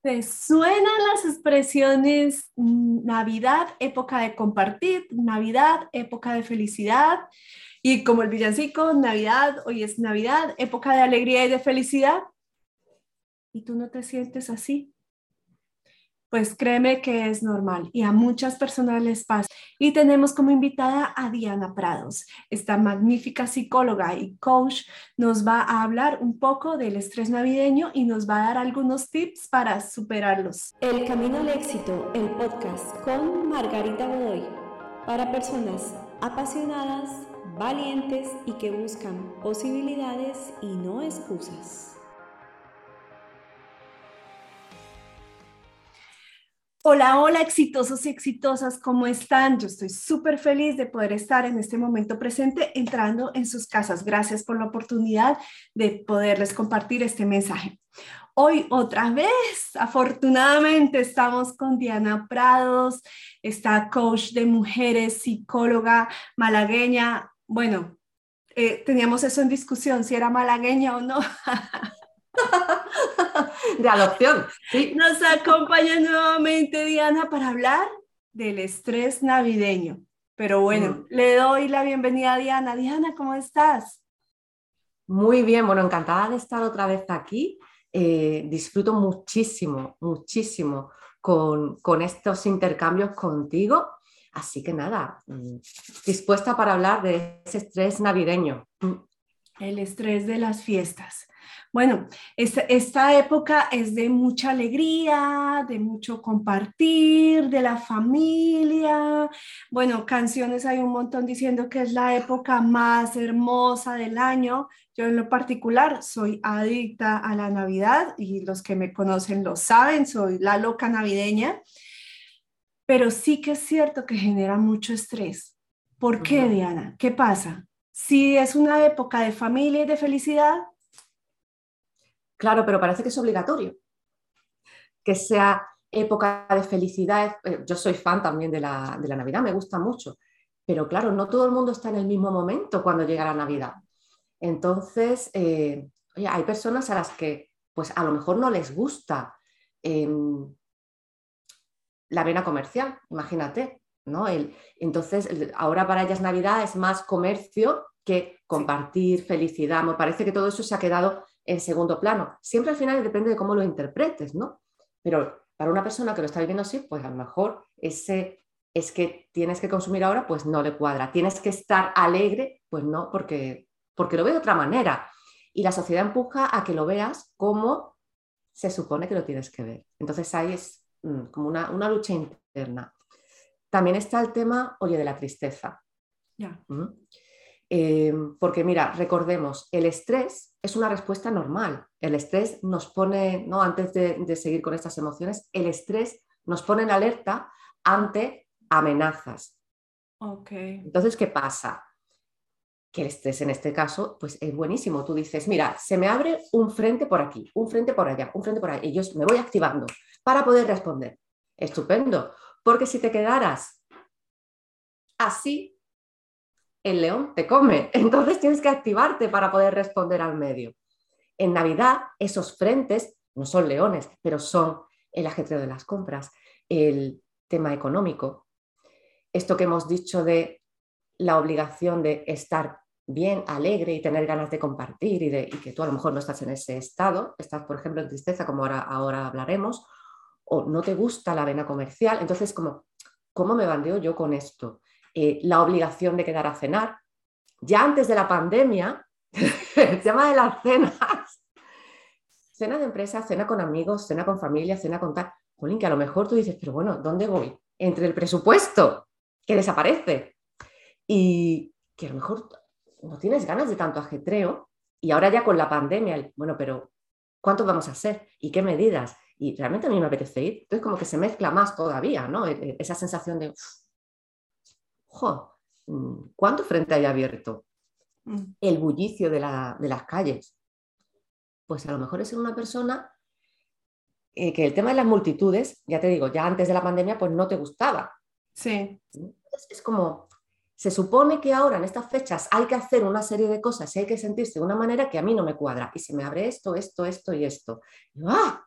¿Te suenan las expresiones mm, Navidad, época de compartir, Navidad, época de felicidad? Y como el villancico, Navidad, hoy es Navidad, época de alegría y de felicidad. ¿Y tú no te sientes así? Pues créeme que es normal y a muchas personas les pasa. Y tenemos como invitada a Diana Prados. Esta magnífica psicóloga y coach nos va a hablar un poco del estrés navideño y nos va a dar algunos tips para superarlos. El Camino al Éxito, el podcast con Margarita Godoy, para personas apasionadas, valientes y que buscan posibilidades y no excusas. Hola, hola, exitosos y exitosas, ¿cómo están? Yo estoy súper feliz de poder estar en este momento presente entrando en sus casas. Gracias por la oportunidad de poderles compartir este mensaje. Hoy otra vez, afortunadamente, estamos con Diana Prados, esta coach de mujeres, psicóloga malagueña. Bueno, eh, teníamos eso en discusión, si era malagueña o no. de adopción. Sí. Nos acompaña nuevamente Diana para hablar del estrés navideño. Pero bueno, mm. le doy la bienvenida a Diana. Diana, ¿cómo estás? Muy bien, bueno, encantada de estar otra vez aquí. Eh, disfruto muchísimo, muchísimo con, con estos intercambios contigo. Así que nada, mm, dispuesta para hablar de ese estrés navideño. El estrés de las fiestas. Bueno, esta, época es de mucha alegría, de mucho compartir, de la familia. Bueno, canciones hay un montón diciendo que es la época más hermosa del año. Yo en lo particular soy adicta a la Navidad y los que me conocen lo saben, soy la loca navideña. Pero sí que es cierto que genera mucho estrés. ¿Por qué, Diana? ¿Qué pasa? Si es una época de familia y de felicidad, Claro, pero parece que es obligatorio que sea época de felicidad. Eh, yo soy fan también de la, Navidad, me gusta mucho, pero claro, no todo el mundo está en el mismo momento cuando llega la Navidad. Entonces, eh, hay personas a las que pues a lo mejor no les gusta em, la vena comercial, imagínate, ¿no? entonces, ahora para ellas Navidad es más comercio que compartir felicidad. Me parece que todo eso se ha quedado en segundo plano. Siempre al final depende de cómo lo interpretes, ¿no? Pero para una persona que lo está viviendo así, pues a lo mejor ese es que tienes que consumir ahora, pues no le cuadra. Tienes que estar alegre, pues no, porque, porque lo ve de otra manera. Y la sociedad empuja a que lo veas como se supone que lo tienes que ver. Entonces ahí es mm, como una, lucha interna. También está el tema, oye, de la tristeza. Ya. ¿Mm? Eh, porque mira, recordemos, el estrés es una respuesta normal. El estrés nos pone, ¿no? antes de, seguir con estas emociones, el estrés nos pone en alerta ante amenazas. Okay. Entonces, ¿qué pasa? Que el estrés en este caso, pues es buenísimo. Tú dices, mira, se me abre un frente por aquí, un frente por allá, un frente por allá, y yo me voy activando para poder responder. Estupendo, porque si te quedaras así, el león te come. Entonces tienes que activarte para poder responder al medio. En Navidad, esos frentes no son leones, pero son el ajetreo de las compras, el tema económico, esto que hemos dicho de la obligación de estar bien, alegre y tener ganas de compartir y, de, que tú a lo mejor no estás en ese estado, estás por ejemplo en tristeza como ahora, ahora hablaremos, o no te gusta la vena comercial, entonces como, ¿cómo me bandeo yo con esto? Eh, la obligación de quedar a cenar. Ya antes de la pandemia, el tema de las cenas, cena de empresa, cena con amigos, cena con familia, cena con tal, Jolín, que a lo mejor tú dices, pero bueno, ¿dónde voy? Entre el presupuesto que desaparece y que a lo mejor no tienes ganas de tanto ajetreo y ahora ya con la pandemia, bueno, pero ¿cuánto vamos a hacer? ¿Y qué medidas? Y realmente a mí me apetece ir. Entonces como que se mezcla más todavía, ¿no? E, e, esa sensación de, Mm, ¿cuánto frente hay abierto? Mm. El bullicio de, las calles. Pues a lo mejor es una persona eh, que el tema de las multitudes, ya te digo, ya antes de la pandemia, pues no te gustaba. Sí. Es, como, se supone que ahora en estas fechas hay que hacer una serie de cosas y hay que sentirse de una manera que a mí no me cuadra. Y se me abre esto, esto, esto y esto. ¡ah!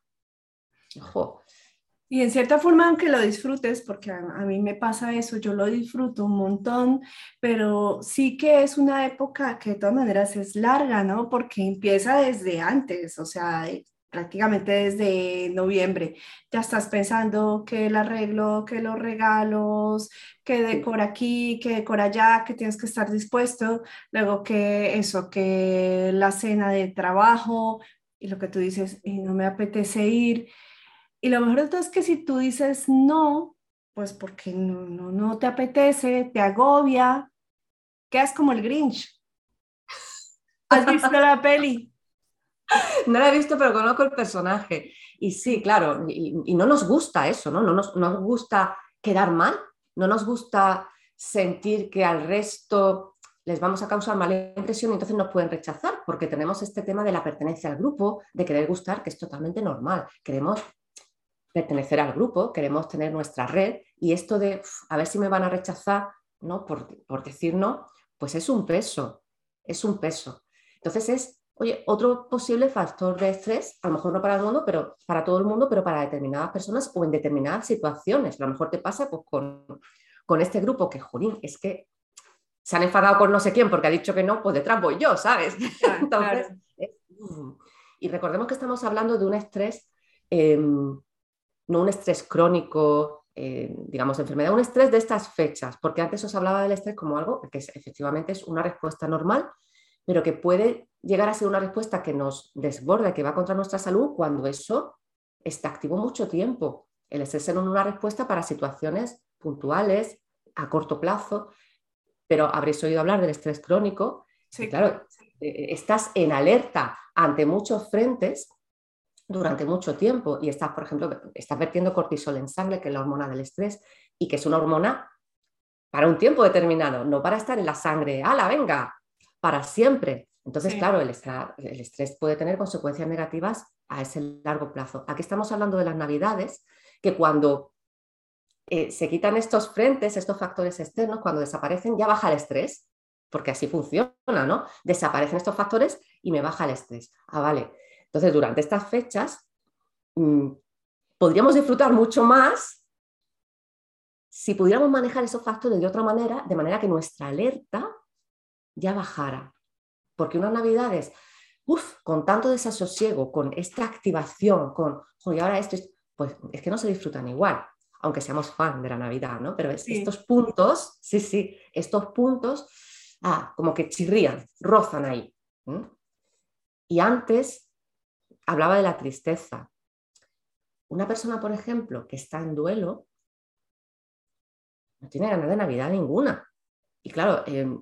Y en cierta forma, aunque lo disfrutes, porque a, a, mí me pasa eso, yo lo disfruto un montón, pero sí que es una época que de todas maneras es larga, ¿no? Porque empieza desde antes, o sea, prácticamente desde noviembre. Ya estás pensando que el arreglo, que los regalos, que decora aquí, que decora allá, que tienes que estar dispuesto. Luego que eso, que la cena de trabajo y lo que tú dices, y no me apetece ir. Y lo mejor de todo es que si tú dices no, pues porque no, no, no te apetece, te agobia, quedas como el Grinch. ¿Has visto la peli? no la he visto, pero conozco el personaje. Y sí, claro, y, no nos gusta eso, ¿no? No nos, nos, gusta quedar mal, no nos gusta sentir que al resto les vamos a causar mala impresión y entonces nos pueden rechazar, porque tenemos este tema de la pertenencia al grupo, de querer gustar, que es totalmente normal. Queremos pertenecer al grupo, queremos tener nuestra red y esto de a ver si me van a rechazar, ¿no? Por, por decir no, pues es un peso, es un peso. Entonces es Oye, otro posible factor de estrés, a lo mejor no para el mundo, pero para todo el mundo, pero para determinadas personas o en determinadas situaciones. A lo mejor te pasa pues, con, con este grupo que, jolín, es que se han enfadado con no sé quién porque ha dicho que no, pues detrás voy yo, ¿sabes? Entonces, y recordemos que estamos hablando de un estrés, em, no un estrés crónico, eh, digamos, enfermedad, un estrés de estas fechas, porque antes os hablaba del estrés como algo que efectivamente es una respuesta normal pero que puede llegar a ser una respuesta que nos desborda, que va contra nuestra salud cuando eso está activo mucho tiempo. El estrés es una respuesta para situaciones puntuales, a corto plazo, pero habréis oído hablar del estrés crónico. Sí, claro, eh, eh, estás en alerta ante muchos frentes durante mucho tiempo y estás, por ejemplo, estás vertiendo cortisol en sangre, que es la hormona del estrés, y que es una hormona para un tiempo determinado, no para estar en la sangre, ¡hala, venga! para siempre. Entonces, claro, el, estrés puede tener consecuencias negativas a ese largo plazo. Aquí estamos hablando de las navidades, que cuando eh, se quitan estos frentes, estos factores externos, cuando desaparecen, ya baja el estrés, porque así funciona, ¿no? Desaparecen estos factores y me baja el estrés. Ah, vale. Entonces, durante estas fechas, mm, podríamos disfrutar mucho más si pudiéramos manejar esos factores de otra manera, de manera que nuestra alerta ya bajara. Porque unas navidades, uff, con tanto desasosiego, con esta activación, con, oye, ahora esto, es, pues es que no se disfrutan igual, aunque seamos fan de la Navidad, ¿no? Pero estos puntos, sí, sí, estos puntos, ah, como que chirrían, rozan ahí. Y antes hablaba de la tristeza. Una persona, por ejemplo, que está en duelo, no tiene ganas de Navidad ninguna. Y claro, em,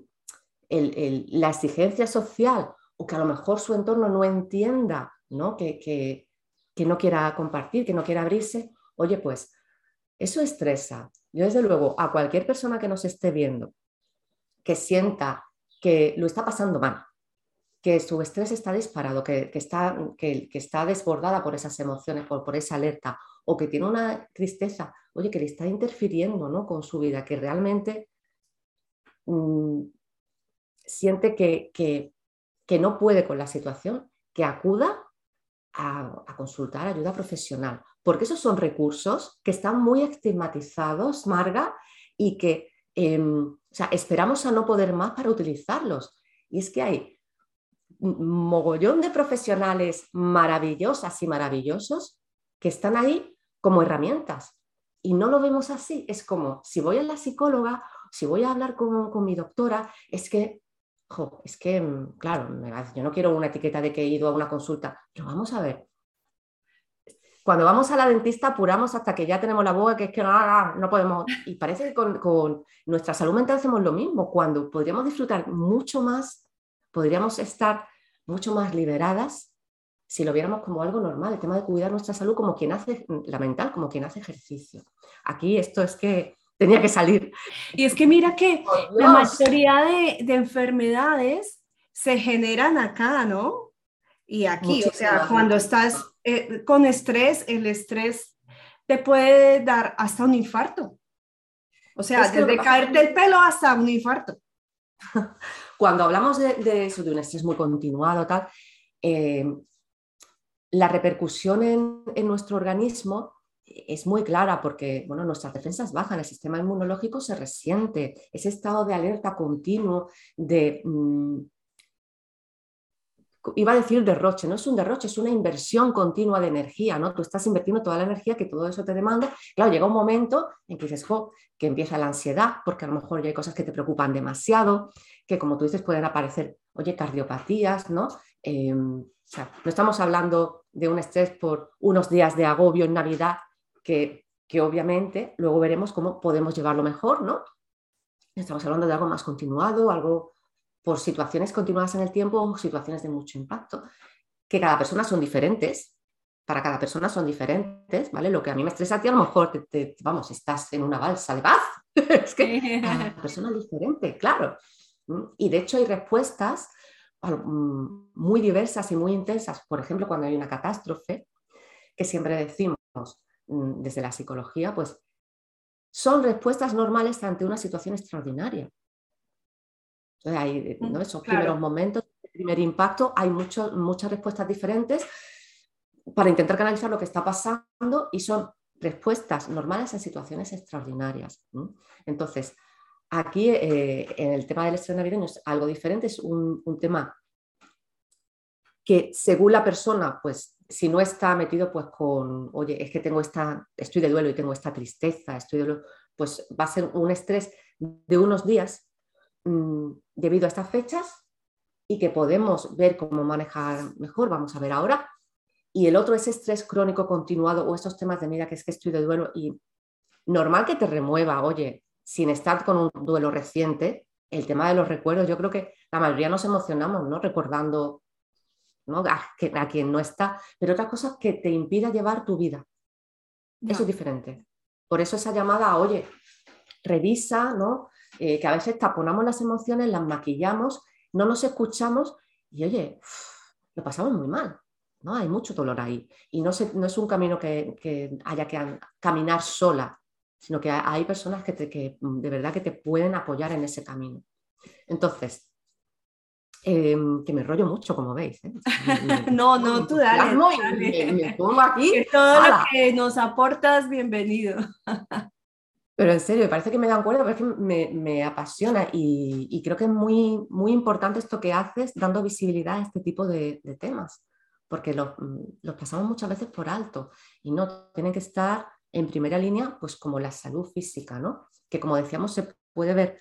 la exigencia social o que a lo mejor su entorno no entienda, ¿no? Que, que, no quiera compartir, que no quiera abrirse, oye, pues eso estresa. Yo desde luego a cualquier persona que nos esté viendo, que sienta que lo está pasando mal, que su estrés está disparado, que, está, que, está desbordada por esas emociones, por, por, esa alerta, o que tiene una tristeza, oye, que le está interfiriendo ¿no? con su vida, que realmente mm, siente que, no puede con la situación, que acuda a, consultar ayuda profesional, porque esos son recursos que están muy estigmatizados, Marga, y que em, esperamos a no poder más para utilizarlos. Y es que hay mogollón de profesionales maravillosas y maravillosos que están ahí como herramientas. Y no lo vemos así. Es como si voy a la psicóloga, si voy a hablar con, con mi doctora, es que es que, mm, claro, yo no quiero una etiqueta de que he ido a una consulta, pero vamos a ver. Cuando vamos a la dentista apuramos hasta que ya tenemos la boca, que es que no, no podemos. Y parece que con, con nuestra salud mental hacemos lo mismo, cuando podríamos disfrutar mucho más, podríamos estar mucho más liberadas si lo viéramos como algo normal, el tema de cuidar nuestra salud como quien hace, la mental, como quien hace ejercicio. Aquí esto es que tenía que salir. Y es que mira que la mayoría de, enfermedades se generan acá, ¿no? Y aquí, o sea, cuando estás eh, con estrés, el estrés te puede dar hasta un infarto. O sea, desde caerte el pelo hasta un infarto. Cuando hablamos de, eso, de un estrés muy continuado, tal, eh, la repercusión en, nuestro organismo es muy clara porque bueno, nuestras defensas bajan, el sistema inmunológico se resiente, ese estado de alerta continuo, de, mm, iba a decir derroche, no es un derroche, es una inversión continua de energía, ¿no? Tú estás invirtiendo toda la energía que todo eso te demanda. Claro, llega un momento en que dices, que empieza la ansiedad, porque a lo mejor ya hay cosas que te preocupan demasiado, que como tú dices pueden aparecer, oye, cardiopatías, ¿no? Em, o sea, no estamos hablando de un estrés por unos días de agobio en Navidad, que, que obviamente luego veremos cómo podemos llevarlo mejor, ¿no? Estamos hablando de algo más continuado, algo por situaciones continuadas en el tiempo o situaciones de mucho impacto, que cada persona son diferentes, para cada persona son diferentes, ¿vale? Lo que a mí me estresa a ti, a lo mejor, te, vamos, estás en una balsa de paz, es que cada persona es diferente, claro. Y de hecho hay respuestas mm, muy diversas y muy intensas, por ejemplo, cuando hay una catástrofe, que siempre decimos mm, desde la psicología, pues son respuestas normales ante una situación extraordinaria. Hay, ¿no? Esos primeros momentos, el primer impacto, hay muchas respuestas diferentes para intentar canalizar lo que está pasando y son respuestas normales en situaciones extraordinarias. Entonces, aquí eh, en el tema del estrés navideño es algo diferente, es un, tema que según la persona, pues si no está metido pues con, oye, es que tengo esta, estoy de duelo y tengo esta tristeza, estoy de duelo, pues va a ser un estrés de unos días Mm, debido a estas fechas y que podemos ver cómo manejar mejor, vamos a ver ahora. Y el otro es estrés crónico continuado o estos temas de mira que es que estoy de duelo y normal que te remueva, oye, sin estar con un duelo reciente, el tema de los recuerdos, yo creo que la mayoría nos emocionamos, ¿no? Recordando ¿no? A, a quien no está, pero otra cosa que te impida llevar tu vida. Eso es diferente. Por eso esa llamada, oye, revisa, ¿no? Eh, que a veces taponamos las emociones, las maquillamos, no nos escuchamos y oye, lo pasamos muy mal. ¿no? Hay mucho dolor ahí. Y no, no es un camino que, haya que caminar sola, sino que hay personas que, que, de verdad que te pueden apoyar en ese camino. Entonces, em, que me rollo mucho, como veis. ¿eh? no, no, tú dale. Me, pongo aquí. todo lo que nos aportas, bienvenido. Pero en serio, me parece que me dan cuenta, porque me, me apasiona y, creo que es muy, muy importante esto que haces dando visibilidad a este tipo de, temas, porque los, los, pasamos muchas veces por alto y no tienen que estar en primera línea, pues como la salud física, ¿no? Que como decíamos se puede ver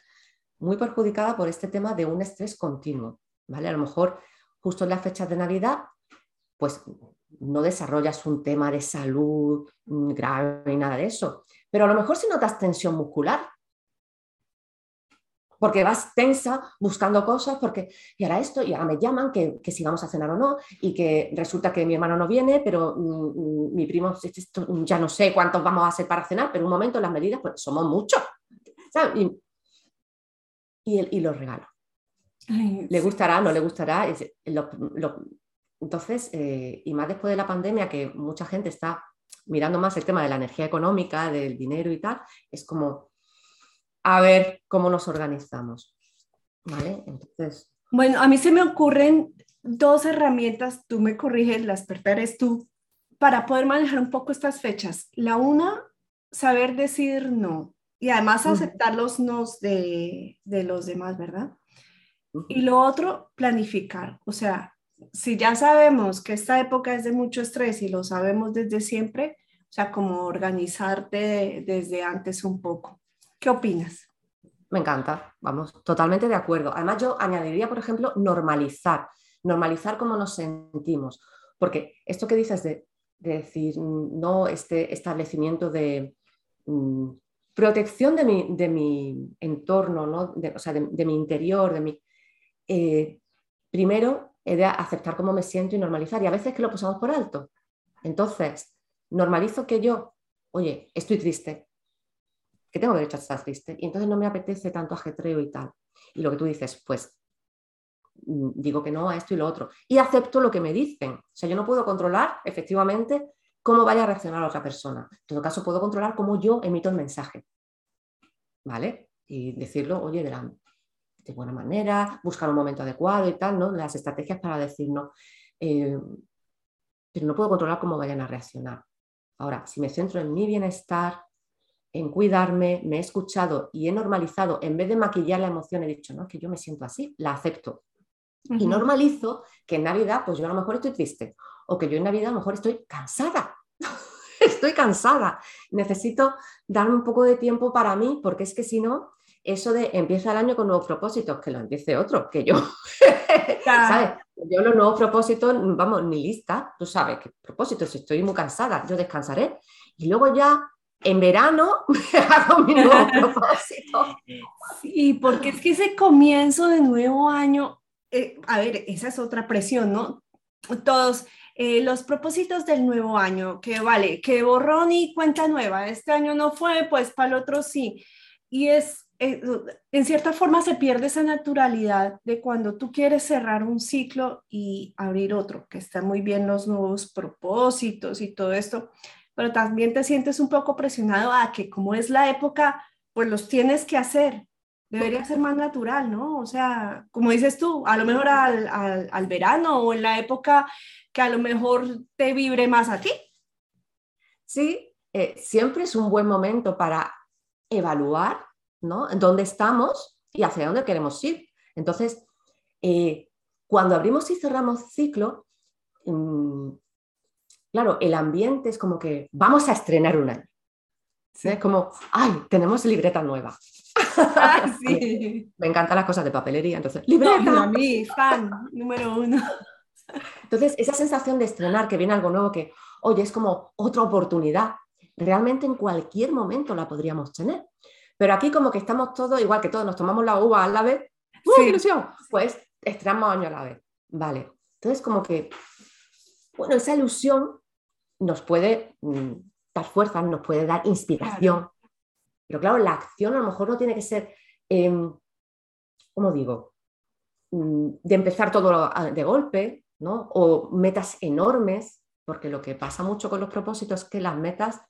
muy perjudicada por este tema de un estrés continuo, ¿vale? A lo mejor justo en las fechas de Navidad, pues no desarrollas un tema de salud grave ni nada de eso, pero a lo mejor si notas tensión muscular, porque vas tensa buscando cosas, porque y ahora esto, y ahora me llaman que, si vamos a cenar o no, y que resulta que mi hermano no viene, pero mm, mi primo, ya no sé cuántos vamos a hacer para cenar, pero un momento las medidas, pues somos muchos. Y, los regalos. le gustará, no le gustará. entonces, eh, y más después de la pandemia, que mucha gente está mirando más el tema de la energía económica, del dinero y tal, es como a ver cómo nos organizamos. ¿Vale? Entonces. Bueno, a mí se me ocurren dos herramientas, tú me corriges, las eres tú, para poder manejar un poco estas fechas. La una, saber decir no y además aceptar los nos de, de los demás, ¿verdad? Y lo otro, planificar. O sea, si ya sabemos que esta época es de mucho estrés y lo sabemos desde siempre, o sea, como organizarte desde antes un poco. ¿Qué opinas? Me encanta, vamos, totalmente de acuerdo. Además, yo añadiría, por ejemplo, normalizar, normalizar cómo nos sentimos, porque esto que dices de, decir, no, este establecimiento de mm, protección de mi, de mi entorno, ¿no? o sea, de, mi interior, de mi... Eh, primero, he de aceptar cómo me siento y normalizar. Y a veces que lo pasamos por alto. Entonces, normalizo que yo, oye, estoy triste, que tengo derecho a estar triste, y entonces no me apetece tanto ajetreo y tal. Y lo que tú dices, pues mm, digo que no a esto y lo otro. Y acepto lo que me dicen. O sea, yo no puedo controlar efectivamente cómo vaya a reaccionar otra persona. En todo caso, puedo controlar cómo yo emito el mensaje. ¿Vale? Y decirlo, oye, de la, de buena manera, buscar un momento adecuado y tal, ¿no? Las estrategias para decir no. Eh, pero no puedo controlar cómo vayan a reaccionar. Ahora, si me centro en mi bienestar, en cuidarme, me he escuchado y he normalizado, en vez de maquillar la emoción, he dicho, no, que yo me siento así, la acepto. Y normalizo que en Navidad, pues yo a lo mejor estoy triste, o que yo en Navidad a lo mejor estoy cansada. estoy cansada. Necesito darme un poco de tiempo para mí, porque es que si no, eso de empieza el año con nuevos propósitos, que lo empiece otro, que yo. ¿Sabes? Yo los nuevos propósitos, vamos, ni lista, tú sabes qué propósitos, estoy muy cansada, yo descansaré. Y luego ya en verano me hago mi nuevo propósito. Sí, porque es que ese comienzo de nuevo año, eh, a ver, esa es otra presión, ¿no? Todos, eh, los propósitos del nuevo año, que vale, que borrón y cuenta nueva, este año no fue, pues para el otro sí. Y es en cierta forma se pierde esa naturalidad de cuando tú quieres cerrar un ciclo y abrir otro, que están muy bien los nuevos propósitos y todo esto, pero también te sientes un poco presionado a que como es la época, pues los tienes que hacer. Debería ser más natural, ¿no? O sea, como dices tú, a lo mejor al, al, verano o en la época que a lo mejor te vibre más a ti. Sí, eh, siempre es un buen momento para evaluar ¿no? Dónde estamos y hacia dónde queremos ir. Entonces, eh, cuando abrimos y cerramos ciclo, mm, claro, el ambiente es como que vamos a estrenar un año. Es como, ay, tenemos libreta nueva. Me encantan las cosas de papelería, entonces, libreta. a mí, fan número uno. Entonces, esa sensación de estrenar, que viene algo nuevo, que, oye, es como otra oportunidad, realmente en cualquier momento la podríamos tener. Pero aquí como que estamos todos, igual que todos, nos tomamos la uva a la vez, ¡uh, ilusión! Pues estrenamos año a la vez. Vale. Entonces como que, bueno, esa ilusión nos puede mm, dar fuerza, nos puede dar inspiración. Pero claro, la acción a lo mejor no tiene que ser, eh, ¿cómo digo? Mm, de empezar todo de golpe, ¿no? O metas enormes, porque lo que pasa mucho con los propósitos es que las metas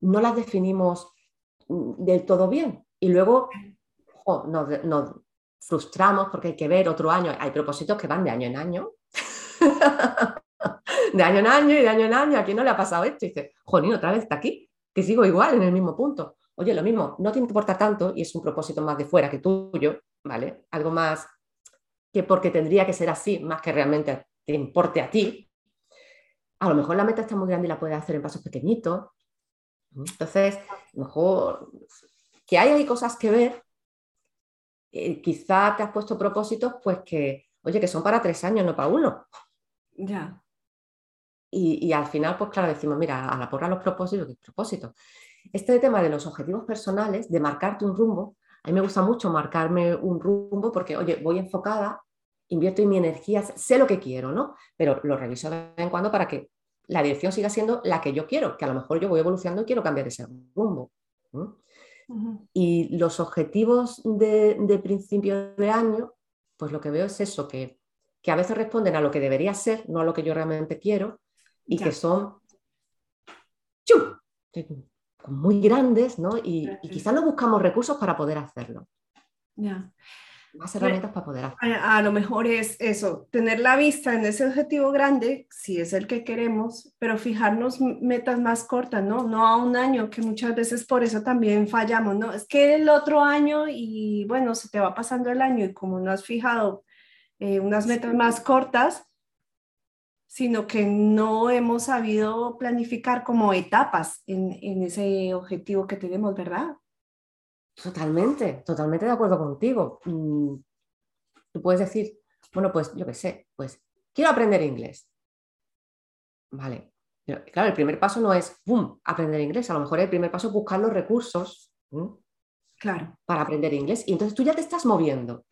no las definimos del todo bien. Y luego nos, frustramos porque hay que ver otro año. Hay propósitos que van de año en año. de año en año y de año en año. ¿A quién no le ha pasado esto? Y dice, Jolín, otra vez está aquí, que sigo igual en el mismo punto. Oye, lo mismo, no te importa tanto y es un propósito más de fuera que tuyo, ¿vale? Algo más que porque tendría que ser así, más que realmente te importe a ti. A lo mejor la meta está muy grande y la puedes hacer en pasos pequeñitos, entonces, mejor que hay, hay cosas que ver. Eh, quizá te has puesto propósitos, pues que, oye, que son para tres años, no para uno. Ya. Y, al final, pues claro, decimos, mira, a la porra los propósitos, ¿qué propósitos? Este tema de los objetivos personales, de marcarte un rumbo, a mí me gusta mucho marcarme un rumbo porque, oye, voy enfocada, invierto en mi energía, sé lo que quiero, ¿no? Pero lo reviso de vez en cuando para que la dirección siga siendo la que yo quiero, que a lo mejor yo voy evolucionando y quiero cambiar ese rumbo. Y los objetivos de, principio de año, pues lo que veo es eso, que, a veces responden a lo que debería ser, no a lo que yo realmente quiero, y que son muy grandes, ¿no? Y, y quizás no buscamos recursos para poder hacerlo. Ya más herramientas para poder hacer. A, lo mejor es eso, tener la vista en ese objetivo grande, si es el que queremos, pero fijarnos metas más cortas, ¿no? No a un año, que muchas veces por eso también fallamos, ¿no? Es que el otro año y bueno, se te va pasando el año y como no has fijado eh, unas metas más cortas, sino que no hemos sabido planificar como etapas en, en ese objetivo que tenemos, ¿verdad? Totalmente, totalmente de acuerdo contigo. Mm, tú puedes decir, bueno, pues yo qué sé, pues quiero aprender inglés. Vale, pero claro, el primer paso no es, ¡pum!, aprender inglés. A lo mejor el primer paso es buscar los recursos claro. para aprender inglés. Y entonces tú ya te estás moviendo.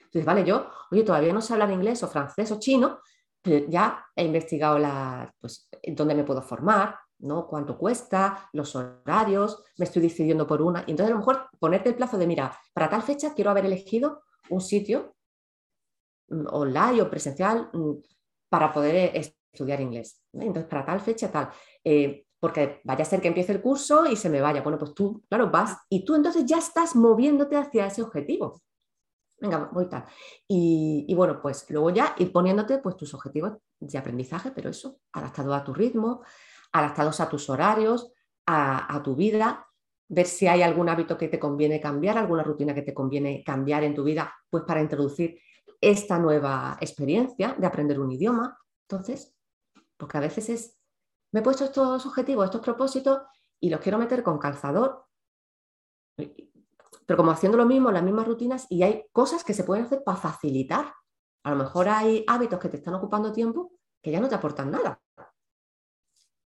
Entonces, vale, yo, oye, todavía no sé hablar inglés o francés o chino, pero ya he investigado la, pues, dónde me puedo formar, ¿no? ¿Cuánto cuesta? Los horarios, me estoy decidiendo por una. Y entonces a lo mejor ponerte el plazo de, mira, para tal fecha quiero haber elegido un sitio mm, online o presencial mm, para poder estudiar inglés. Entonces, para tal fecha, tal. Eh, porque vaya a ser que empiece el curso y se me vaya. Bueno, pues tú, claro, vas y tú entonces ya estás moviéndote hacia ese objetivo. venga, voy tal. Y, bueno, pues luego ya ir poniéndote pues, tus objetivos de aprendizaje, pero eso, adaptado a tu ritmo, adaptados a tus horarios, a, tu vida, ver si hay algún hábito que te conviene cambiar, alguna rutina que te conviene cambiar en tu vida, pues para introducir esta nueva experiencia de aprender un idioma. Entonces, porque a veces es, me he puesto estos objetivos, estos propósitos y los quiero meter con calzador, pero como haciendo lo mismo, las mismas rutinas y hay cosas que se pueden hacer para facilitar. A lo mejor hay hábitos que te están ocupando tiempo que ya no te aportan nada.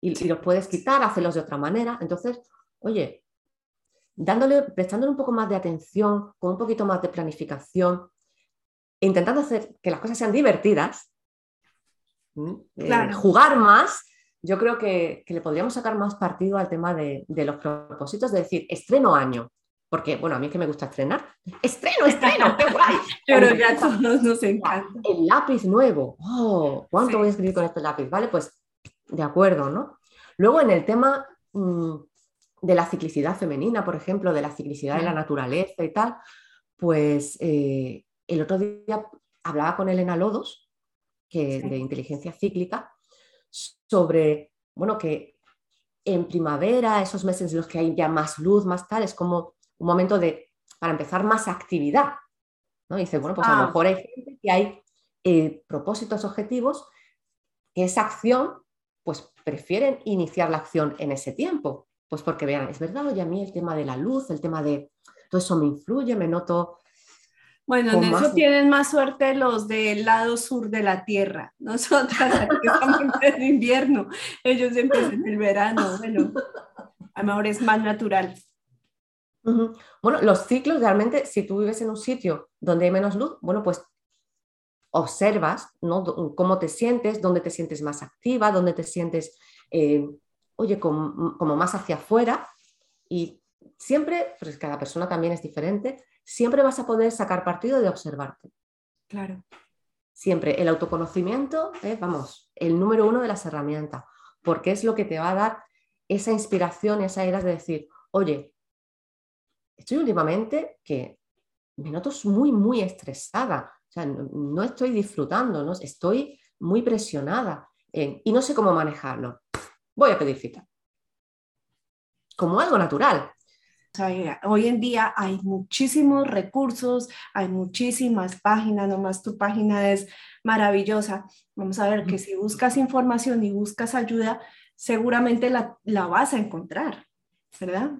Y, y los puedes quitar, hacerlos de otra manera. Entonces, oye, dándole, prestándole un poco más de atención, con un poquito más de planificación, intentando hacer que las cosas sean divertidas, eh, jugar más, yo creo que, le podríamos sacar más partido al tema de, los propósitos, de decir, estreno año. Porque, bueno, a mí es que me gusta estrenar. ¡Estreno, estreno! ¡Qué guay! Pero ya todos nos encanta. El lápiz nuevo. ¡Oh! ¿Cuánto voy a escribir con este lápiz? Vale, pues de acuerdo, ¿no? Luego en el tema mm, de la ciclicidad femenina, por ejemplo, de la ciclicidad de la naturaleza y tal, pues eh, el otro día hablaba con Elena Lodos, que, de inteligencia cíclica, sobre, bueno, que en primavera, esos meses en los que hay ya más luz, más tal, es como un momento de, para empezar, más actividad. ¿no? dice, bueno, pues a lo ah. mejor hay gente que hay eh, propósitos, objetivos, que esa acción, pues prefieren iniciar la acción en ese tiempo. Pues porque vean, es verdad, oye, a mí el tema de la luz, el tema de todo eso me influye, me noto bueno, en eso tienen más suerte los del lado sur de la Tierra. Nosotras aquí estamos en invierno, ellos empiezan en el verano. Bueno, a lo mejor es más natural. Bueno, los ciclos realmente, si tú vives en un sitio donde hay menos luz, bueno, pues observas ¿no? cómo te sientes, dónde te sientes más activa, dónde te sientes, eh, oye, como, como, más hacia afuera. Y siempre, pues cada persona también es diferente, siempre vas a poder sacar partido de observarte. Claro. Siempre el autoconocimiento es, vamos, el número uno de las herramientas, porque es lo que te va a dar esa inspiración, esa idea de decir, oye, estoy últimamente que me noto muy, muy estresada, sea, no, estoy disfrutando, ¿no? estoy muy presionada y no sé cómo manejarlo. Voy a pedir cita. Como algo natural, Hoy en día hay muchísimos recursos, hay muchísimas páginas, nomás tu página es maravillosa. Vamos a ver que si buscas información y buscas ayuda, seguramente la, vas a encontrar, ¿verdad?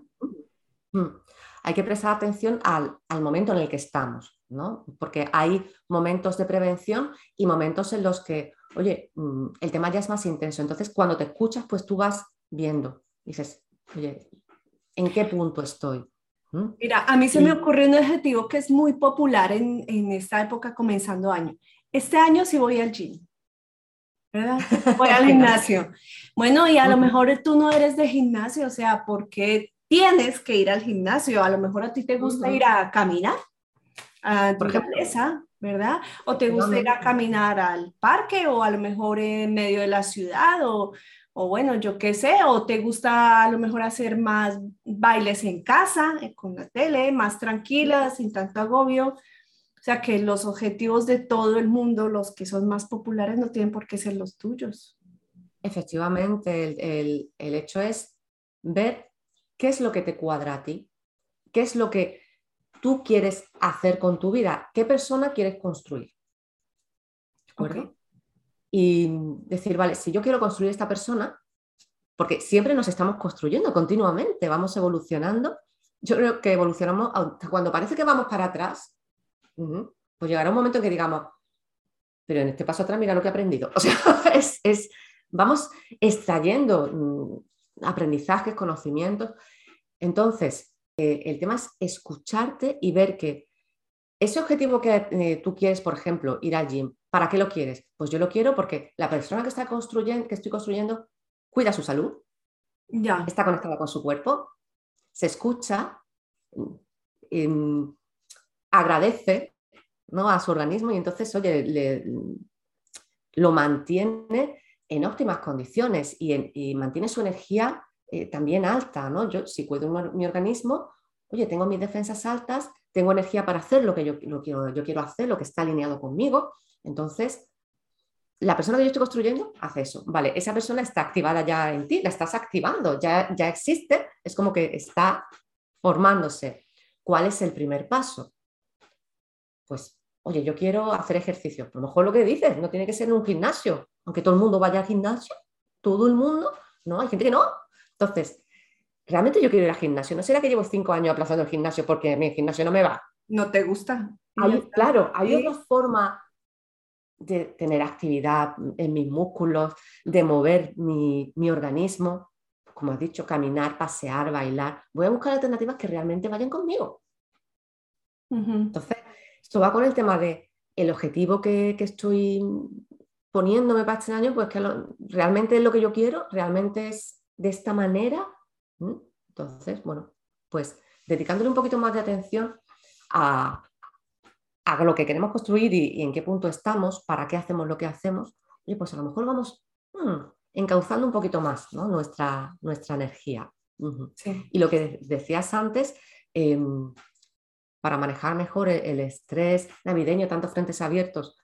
Hay que prestar atención al, momento en el que estamos, ¿no? Porque hay momentos de prevención y momentos en los que, oye, mm, el tema ya es más intenso. Entonces, cuando te escuchas, pues tú vas viendo, dices, oye, en qué punto estoy. ¿Mm? Mira, a mí se me ocurrió un objetivo que es muy popular en, en, esta época comenzando año. Este año sí voy al gym, ¿verdad? Voy al gimnasio. Bueno, y a lo mejor tú no eres de gimnasio, o sea, ¿por qué tienes que ir al gimnasio? A lo mejor a ti te gusta ir a caminar a tu empresa, ¿verdad? O te gusta ir a caminar al parque o a lo mejor en medio de la ciudad o, o bueno, yo qué sé, o te gusta a lo mejor hacer más bailes en casa, eh, con la tele, más tranquila, sin tanto agobio. O sea que los objetivos de todo el mundo, los que son más populares, no tienen por qué ser los tuyos. Efectivamente, el, hecho es ver qué es lo que te cuadra a ti, qué es lo que tú quieres hacer con tu vida, qué persona quieres construir. ¿De acuerdo? y decir, vale, si yo quiero construir esta persona, porque siempre nos estamos construyendo continuamente, vamos evolucionando, yo creo que evolucionamos hasta cuando parece que vamos para atrás, pues llegará un momento en que digamos, pero en este paso atrás mira lo que he aprendido. O sea, es, vamos extrayendo mm, aprendizajes, conocimientos. Entonces, eh, el tema es escucharte y ver que ese objetivo que eh, tú quieres, por ejemplo, ir al gym, ¿Para qué lo quieres? Pues yo lo quiero porque la persona que, está construyendo, que estoy construyendo cuida su salud, ya. está conectada con su cuerpo, se escucha, em, agradece ¿no? a su organismo y entonces, oye, lo mantiene en óptimas condiciones y, mantiene su energía eh, también alta. ¿no? Yo, si cuido mi organismo, oye, tengo mis defensas altas, tengo energía para hacer lo que yo, lo quiero, yo quiero hacer, lo que está alineado conmigo. Entonces, la persona que yo estoy construyendo hace eso. Vale, esa persona está activada ya en ti, la estás activando, ya, ya existe, es como que está formándose. ¿Cuál es el primer paso? Pues, oye, yo quiero hacer ejercicio. A lo mejor lo que dices, no tiene que ser en un gimnasio, aunque todo el mundo vaya al gimnasio, todo el mundo, no, hay gente que no. Entonces, realmente yo quiero ir al gimnasio. ¿No será que llevo cinco años aplazando el gimnasio porque mi gimnasio no me va? ¿No te gusta? claro, hay otra forma de tener actividad en mis músculos, de mover mi, organismo, como has dicho, caminar, pasear, bailar. Voy a buscar alternativas que realmente vayan conmigo. Entonces, esto va con el tema de el objetivo que, estoy poniéndome para este año, pues que realmente es lo que yo quiero, realmente es de esta manera, entonces, bueno, pues dedicándole un poquito más de atención a, lo que queremos construir y, en qué punto estamos, para qué hacemos lo que hacemos, y pues a lo mejor vamos hmm, encauzando un poquito más nuestra, nuestra energía. Y lo que decías antes, em, para manejar mejor el, el, estrés navideño, tantos frentes abiertos,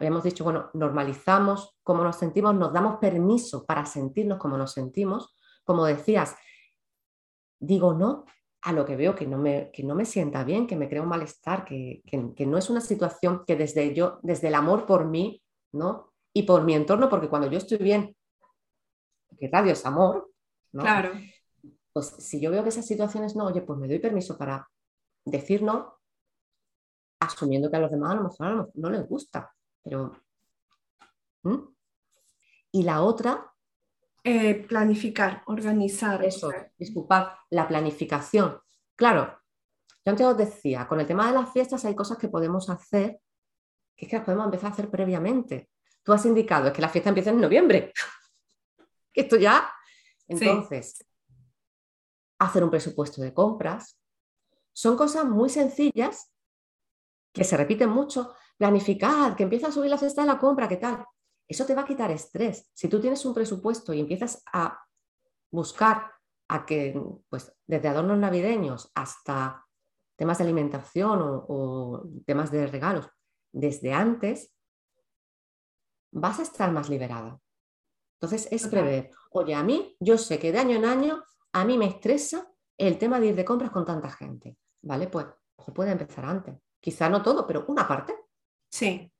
habíamos dicho, bueno, normalizamos cómo nos sentimos, nos damos permiso para sentirnos como nos sentimos. Como decías, digo no a lo que veo que no me, no me sienta bien, que me crea un malestar, que, no es una situación que desde yo, desde el amor por mí, ¿no? Y por mi entorno, porque cuando yo estoy bien, que radio es amor, ¿no? Claro. Pues si yo veo que esas situaciones no, oye, pues me doy permiso para decir no, asumiendo que a los demás a lo mejor no les gusta, pero... Y la otra eh, planificar, organizar. Eso, disculpad, la planificación. Claro, yo antes os decía, con el tema de las fiestas hay cosas que podemos hacer que es que las podemos empezar a hacer previamente. Tú has indicado, es que la fiesta empieza en noviembre. Esto ya. Entonces, hacer un presupuesto de compras. Son cosas muy sencillas que se repiten mucho. Planificar, que empieza a subir la cesta de la compra, ¿qué tal? Eso te va a quitar estrés. Si tú tienes un presupuesto y empiezas a buscar a que, pues, desde adornos navideños hasta temas de alimentación o, temas de regalos, desde antes, vas a estar más liberada. Entonces es prever, oye, a mí, yo sé que de año en año, a mí me estresa el tema de ir de compras con tanta gente, ¿vale? Pues se puede empezar antes. Quizá no todo, pero una parte. Sí.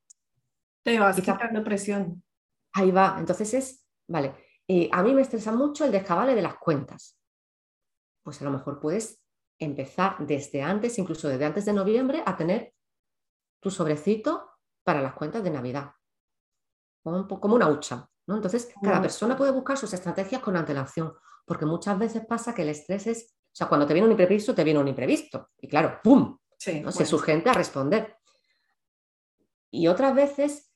Te vas quitando presión. Ahí va. Entonces es, vale, eh, a mí me estresa mucho el descabale de las cuentas. Pues a lo mejor puedes empezar desde antes, incluso desde antes de noviembre, a tener tu sobrecito para las cuentas de Navidad. Como una hucha. ¿no? Entonces, cada persona puede buscar sus estrategias con antelación, porque muchas veces pasa que el estrés es, o sea, cuando te viene un imprevisto, te viene un imprevisto. Y claro, ¡pum! Sí, ¿no? Se es urgente a responder. Y otras veces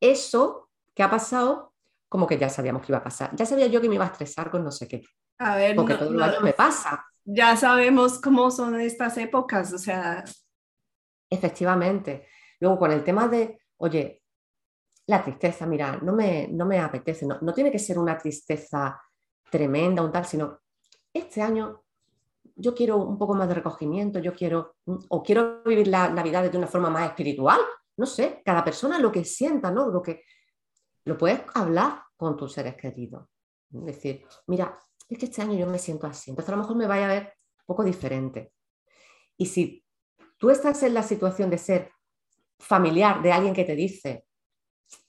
eso que ha pasado, como que ya sabíamos que iba a pasar. Ya sabía yo que me iba a estresar con no sé qué. A ver, porque todo el año me pasa. Ya sabemos cómo son estas épocas, o sea. Efectivamente. Luego, con el tema de, oye, la tristeza, mira, no me, no me apetece, no, no tiene que ser una tristeza tremenda, un tal, sino este año yo quiero un poco más de recogimiento, yo quiero, o quiero vivir la Navidad de una forma más espiritual, no sé, cada persona lo que sienta, ¿no? Lo que lo puedes hablar con tus seres queridos. Es decir, mira, es que este año yo me siento así, entonces a lo mejor me vaya a ver un poco diferente. Y si tú estás en la situación de ser familiar de alguien que te dice,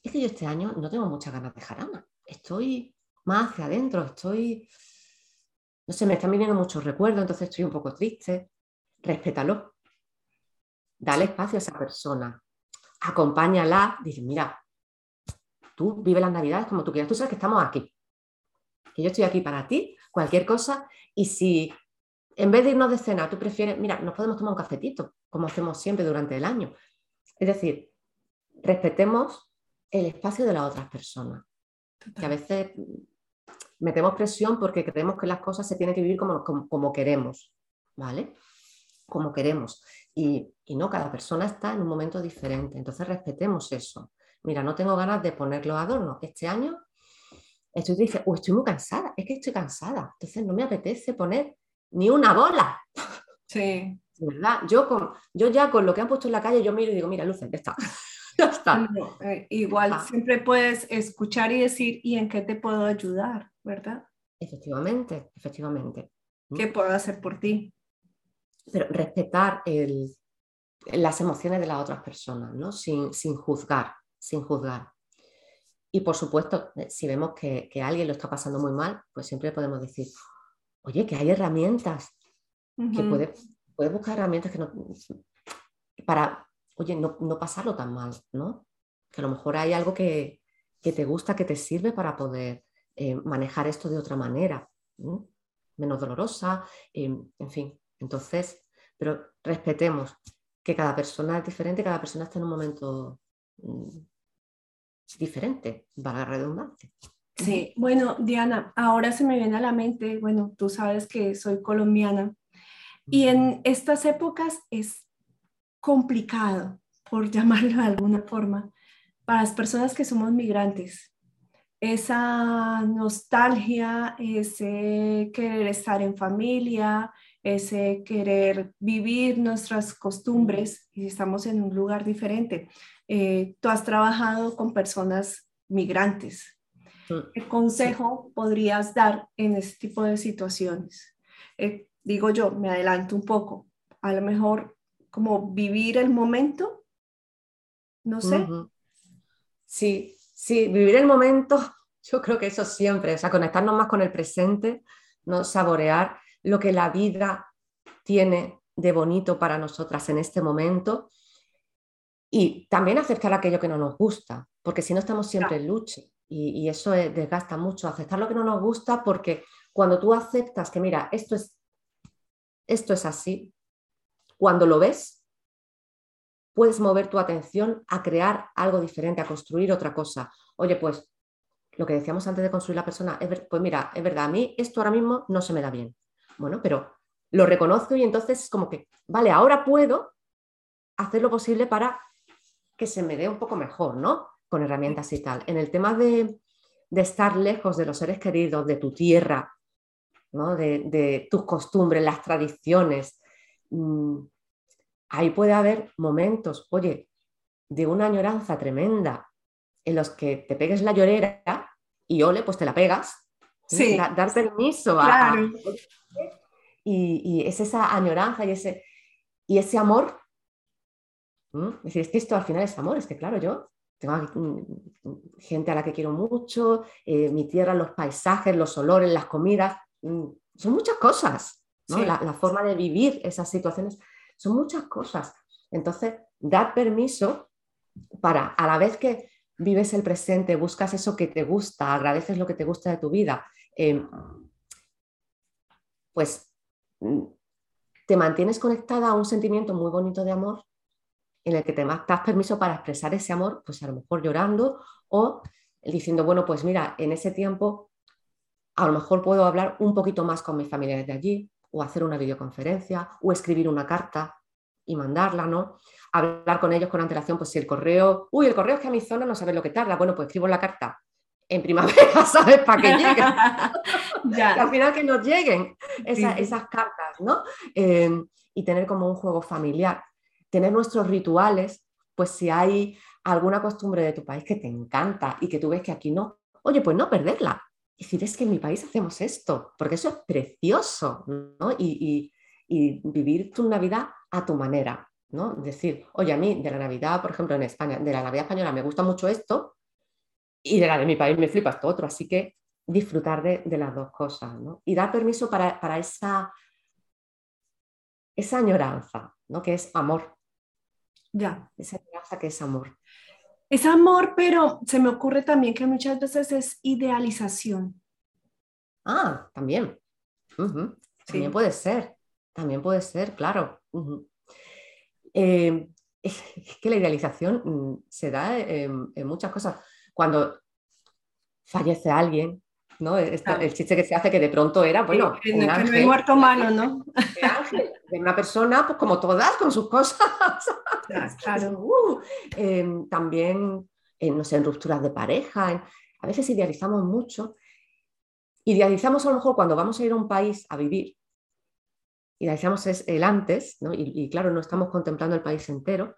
es que yo este año no tengo muchas ganas de jarana, estoy más hacia adentro, estoy, no sé, me están viniendo muchos recuerdos, entonces estoy un poco triste, respétalo, dale espacio a esa persona, acompáñala, dice, mira, tú vive las navidades como tú quieras, tú sabes que estamos aquí, que yo estoy aquí para ti, cualquier cosa, y si en vez de irnos de cena, tú prefieres, mira, nos podemos tomar un cafetito, como hacemos siempre durante el año. Es decir, respetemos el espacio de las otras personas, que a veces metemos presión porque creemos que las cosas se tienen que vivir como, como queremos, ¿vale? Como queremos. Y, no, cada persona está en un momento diferente, entonces respetemos eso. Mira, no tengo ganas de poner los adornos. Este año estoy o estoy muy cansada, es que estoy cansada, entonces no me apetece poner ni una bola. Sí. ¿Verdad? Yo, con, yo ya con lo que han puesto en la calle, yo miro y digo, mira, luces, ya está. ya está. Eh, igual siempre puedes escuchar y decir, ¿y en qué te puedo ayudar? ¿Verdad? Efectivamente, efectivamente. ¿Qué puedo hacer por ti? Pero respetar el, las emociones de las otras personas, ¿no? Sin, sin juzgar, sin juzgar. Y por supuesto, eh, si vemos que, que, alguien lo está pasando muy mal, pues siempre podemos decir, oye, que hay herramientas, que puedes, puedes buscar herramientas que no, para, oye, no, no, pasarlo tan mal, ¿no? Que a lo mejor hay algo que, que te gusta, que te sirve para poder eh, manejar esto de otra manera, menos dolorosa, eh, en fin. Entonces, pero respetemos que cada persona es diferente, cada persona está en un momento mm, diferente, la redundancia. Sí, bueno, Diana, ahora se me viene a la mente, bueno, tú sabes que soy colombiana y en estas épocas es complicado, por llamarlo de alguna forma, para las personas que somos migrantes. Esa nostalgia, ese querer estar en familia, ese querer vivir nuestras costumbres y estamos en un lugar diferente. Eh, tú has trabajado con personas migrantes. Mm, ¿Qué consejo podrías dar en este tipo de situaciones? Eh, digo yo, me adelanto un poco. A lo mejor como vivir el momento, no sé. Sí, sí, vivir el momento, yo creo que eso siempre, o sea, conectarnos más con el presente, no saborear lo que la vida tiene de bonito para nosotras en este momento y también aceptar aquello que no nos gusta, porque si no estamos siempre en lucha y, eso desgasta mucho, aceptar lo que no nos gusta porque cuando tú aceptas que mira, esto es, esto es así, cuando lo ves, puedes mover tu atención a crear algo diferente, a construir otra cosa. Oye, pues lo que decíamos antes de construir la persona, es, pues mira, es verdad, a mí esto ahora mismo no se me da bien. Bueno, pero lo reconozco y entonces es como que, vale, ahora puedo hacer lo posible para que se me dé un poco mejor, ¿no? Con herramientas y tal. En el tema de, estar lejos de los seres queridos, de tu tierra, ¿no? de, tus costumbres, las tradiciones, mm, ahí puede haber momentos, oye, de una añoranza tremenda en los que te pegues la llorera y ole, pues te la pegas. Sí. dar permiso a, y, es esa añoranza y ese, y ese amor. Es decir, es que esto al final es amor, es que claro, yo tengo mm, gente a la que quiero mucho, eh, mi tierra, los paisajes, los olores, las comidas, mm, son muchas cosas, la, forma de vivir esas situaciones, son muchas cosas. Entonces, dar permiso para, a la vez que vives el presente, buscas eso que te gusta, agradeces lo que te gusta de tu vida, eh, pues Mm, te mantienes conectada a un sentimiento muy bonito de amor en el que te das permiso para expresar ese amor, pues a lo mejor llorando o diciendo, bueno, pues mira, en ese tiempo a lo mejor puedo hablar un poquito más con mis familiares de allí o hacer una videoconferencia o escribir una carta y mandarla, ¿no? Hablar con ellos con antelación, pues si el correo, uy, el correo es que a mi zona no sabes lo que tarda, bueno, pues escribo la carta en primavera, ¿sabes? Para que lleguen. al final que nos lleguen esas cartas, ¿no? Em, y tener como un juego familiar. Tener nuestros rituales, pues si hay alguna costumbre de tu país que te encanta y que tú ves que aquí no, oye, pues no perderla. Y decir, es que en mi país hacemos esto, porque eso es precioso, ¿no? Y, y vivir tu Navidad a tu manera, ¿no? Decir, oye, a mí de la Navidad, por ejemplo, en España, de la Navidad española me gusta mucho esto, y de la de mi país me flipa esto otro, así que disfrutar de, las dos cosas, ¿no? Y dar permiso para, esa, esa añoranza, ¿no? Que es amor. Ya. Esa añoranza que es amor. Es amor, pero se me ocurre también que muchas veces es idealización. Ah, también. También puede ser, también puede ser, claro. Eh, es que la idealización mm, se da en muchas cosas cuando fallece alguien, ¿no? El chiste que se hace que de pronto era, bueno, un ángel, muerto malo, ¿no? De, una persona, pues como todas, con sus cosas. Claro. Uh, em, también, no sé, en rupturas de pareja, a veces idealizamos mucho. Idealizamos a lo mejor cuando vamos a ir a un país a vivir idealizamos es el antes, ¿no? y, claro, no estamos contemplando el país entero.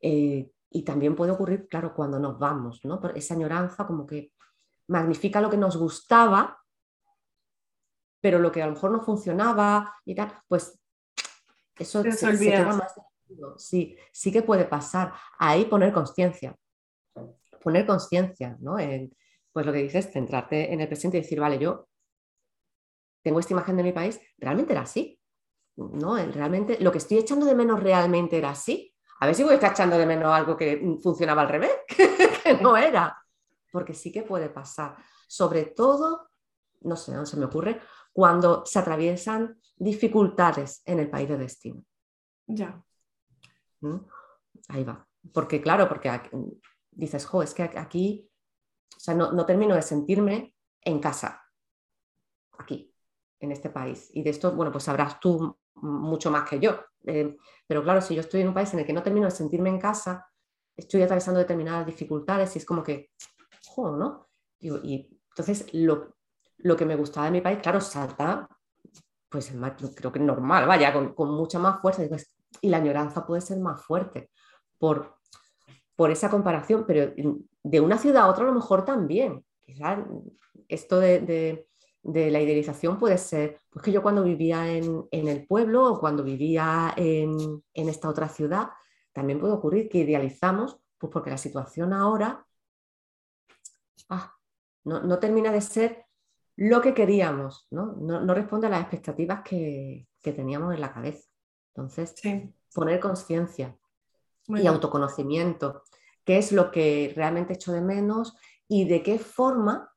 Eh, y también puede ocurrir, claro, cuando nos vamos, ¿no? Por esa añoranza como que magnifica lo que nos gustaba, pero lo que a lo mejor no funcionaba y tal, pues eso se, se queda más Sí, sí que puede pasar. Ahí poner conciencia. Poner conciencia, ¿no? En, pues lo que dices, centrarte en el presente y decir, vale, yo tengo esta imagen de mi país, realmente era así. ¿no? Realmente lo que estoy echando de menos realmente era así. A ver si voy a estar echando de menos algo que funcionaba al revés, que no era. Porque sí que puede pasar. Sobre todo, no sé, no se me ocurre, cuando se atraviesan dificultades en el país de destino. Ya. ¿Mm? Ahí va. Porque claro, porque dices, jo, es que aquí, o sea, no, no termino de sentirme en casa, aquí, en este país. Y de esto, bueno, pues sabrás tú mucho más que yo. Eh, pero claro, si yo estoy en un país en el que no termino de sentirme en casa, estoy atravesando determinadas dificultades y es como que, jo, ¿no? y entonces lo, lo, que me gustaba de mi país, claro, salta, pues creo que es normal, vaya, con, con mucha más fuerza y la añoranza puede ser más fuerte por, por esa comparación, pero de una ciudad a otra a lo mejor también. Quizás esto de, la idealización puede ser, pues que yo cuando vivía en, el pueblo o cuando vivía en, esta otra ciudad, también puede ocurrir que idealizamos, pues porque la situación ahora ah, no, termina de ser lo que queríamos, no, no, responde a las expectativas que, que teníamos en la cabeza. Entonces, poner conciencia y autoconocimiento, qué es lo que realmente echo de menos y de qué forma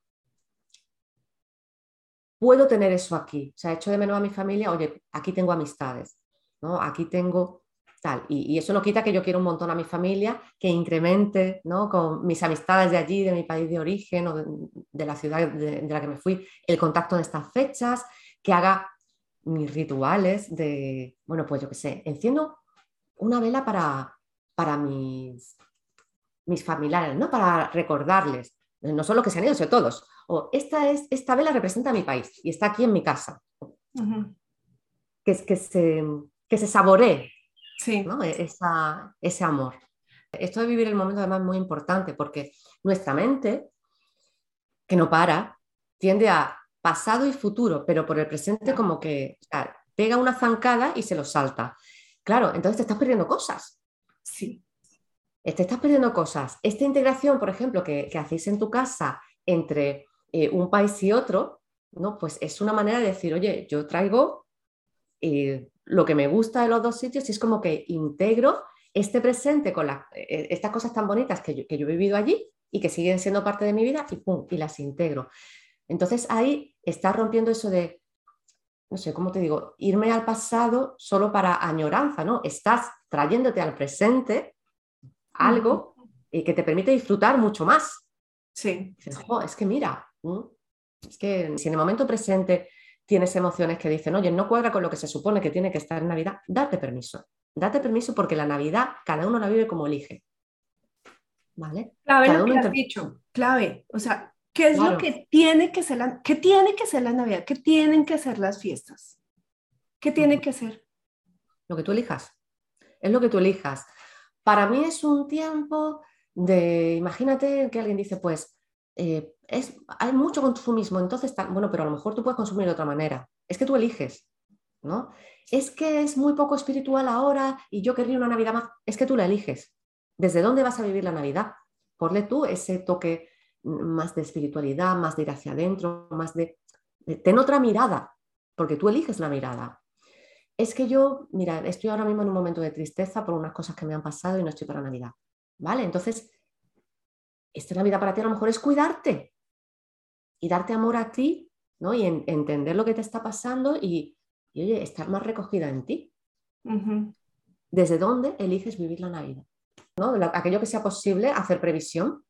puedo tener eso aquí. O sea, echo de menos a mi familia, oye, aquí tengo amistades, ¿no? Aquí tengo tal. Y, eso no quita que yo quiero un montón a mi familia, que incremente, ¿no? Con mis amistades de allí, de mi país de origen o de, la ciudad de, de, la que me fui, el contacto en estas fechas, que haga mis rituales de, bueno, pues yo qué sé, enciendo una vela para, para mis, mis familiares, ¿no? Para recordarles, no solo que se han ido, sino todos. O esta, es, esta vela representa a mi país y está aquí en mi casa. que, que, se, que se saboree sí. ¿no? E, Esa, ese amor. Esto de vivir el momento además es muy importante porque nuestra mente, que no para, tiende a pasado y futuro, pero por el presente como que pega una zancada y se lo salta. Claro, entonces te estás perdiendo cosas. Sí. Te estás perdiendo cosas. Esta integración, por ejemplo, que, hacéis en tu casa entre eh, un país y otro, ¿no? pues es una manera de decir, oye, yo traigo eh, lo que me gusta de los dos sitios y es como que integro este presente con eh, estas cosas tan bonitas que yo, que yo, he vivido allí y que siguen siendo parte de mi vida y pum, y las integro. Entonces ahí estás rompiendo eso de, no sé, ¿cómo te digo? Irme al pasado solo para añoranza, ¿no? Estás trayéndote al presente algo y que te permite disfrutar mucho más. Sí. es que mira, es que si en el momento presente tienes emociones que dicen, oye, no cuadra con lo que se supone que tiene que estar en Navidad, date permiso. Date permiso porque la Navidad cada uno la vive como elige. ¿Vale? Clave lo que has dicho, clave. O sea, ¿Qué es lo que tiene que ser la, qué tiene que ser la Navidad? ¿Qué tienen que ser las fiestas? ¿Qué tiene que ser? Lo que tú elijas. Es lo que tú elijas. Para mí es un tiempo de, imagínate que alguien dice, pues, eh, es, hay mucho consumismo, entonces, bueno, pero a lo mejor tú puedes consumir de otra manera. Es que tú eliges, ¿no? Es que es muy poco espiritual ahora y yo querría una Navidad más. Es que tú la eliges. ¿Desde dónde vas a vivir la Navidad? Ponle tú ese toque más de espiritualidad, más de ir hacia adentro, más de, ten otra mirada, porque tú eliges la mirada. Es que yo, mira, estoy ahora mismo en un momento de tristeza por unas cosas que me han pasado y no estoy para Navidad. ¿Vale? Entonces, esta Navidad para ti a lo mejor es cuidarte y darte amor a ti, ¿no? Y entender lo que te está pasando y, oye, estar más recogida en ti. ¿Desde dónde eliges vivir la Navidad? ¿No? Aquello que sea posible, hacer previsión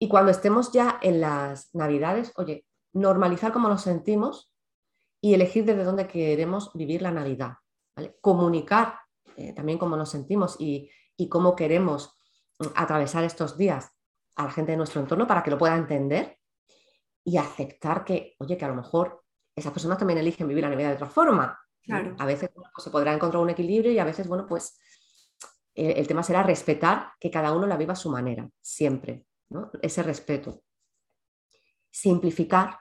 y cuando estemos ya en las navidades, oye, normalizar cómo nos sentimos y elegir desde dónde queremos vivir la Navidad. Comunicar eh, también cómo nos sentimos y, cómo queremos mm, atravesar estos días a la gente de nuestro entorno para que lo pueda entender y aceptar que, oye, que a lo mejor esas personas también eligen vivir la Navidad de otra forma. Claro. A veces pues se podrá encontrar un equilibrio y a veces, bueno, pues el, el tema será respetar que cada uno la viva a su manera, siempre, ¿no? Ese respeto. Simplificar,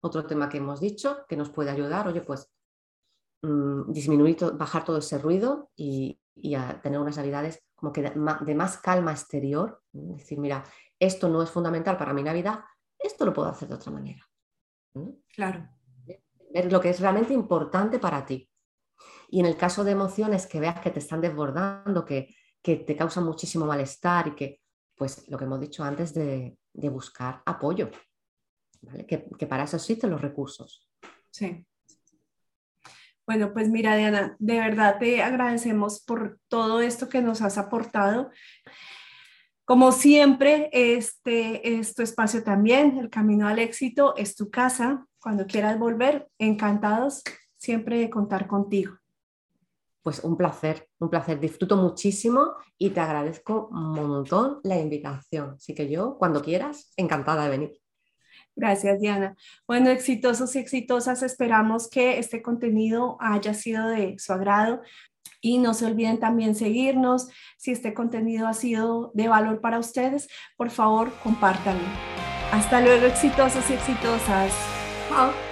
otro tema que hemos dicho, que nos puede ayudar, oye, pues mm, disminuir, bajar todo ese ruido y, a tener unas habilidades como que de, más calma exterior. Decir, mira, esto no es fundamental para mi Navidad, esto lo puedo hacer de otra manera. Claro. Ver lo que es realmente importante para ti. Y en el caso de emociones que veas que te están desbordando, que, que te causan muchísimo malestar y que, pues lo que hemos dicho antes de, de buscar apoyo, que, para eso existen los recursos. Sí. Bueno, pues mira, Diana, de verdad te agradecemos por todo esto que nos has aportado. Como siempre, este es tu espacio también, el camino al éxito es tu casa. Cuando quieras volver, encantados siempre de contar contigo. Pues un placer, un placer. Disfruto muchísimo y te agradezco un montón la invitación. Así que yo, cuando quieras, encantada de venir. Gracias, Diana. Bueno, exitosos y exitosas, esperamos que este contenido haya sido de su agrado y no se olviden también seguirnos. Si este contenido ha sido de valor para ustedes, por favor, compártanlo. Hasta luego, exitosos y exitosas. Chao.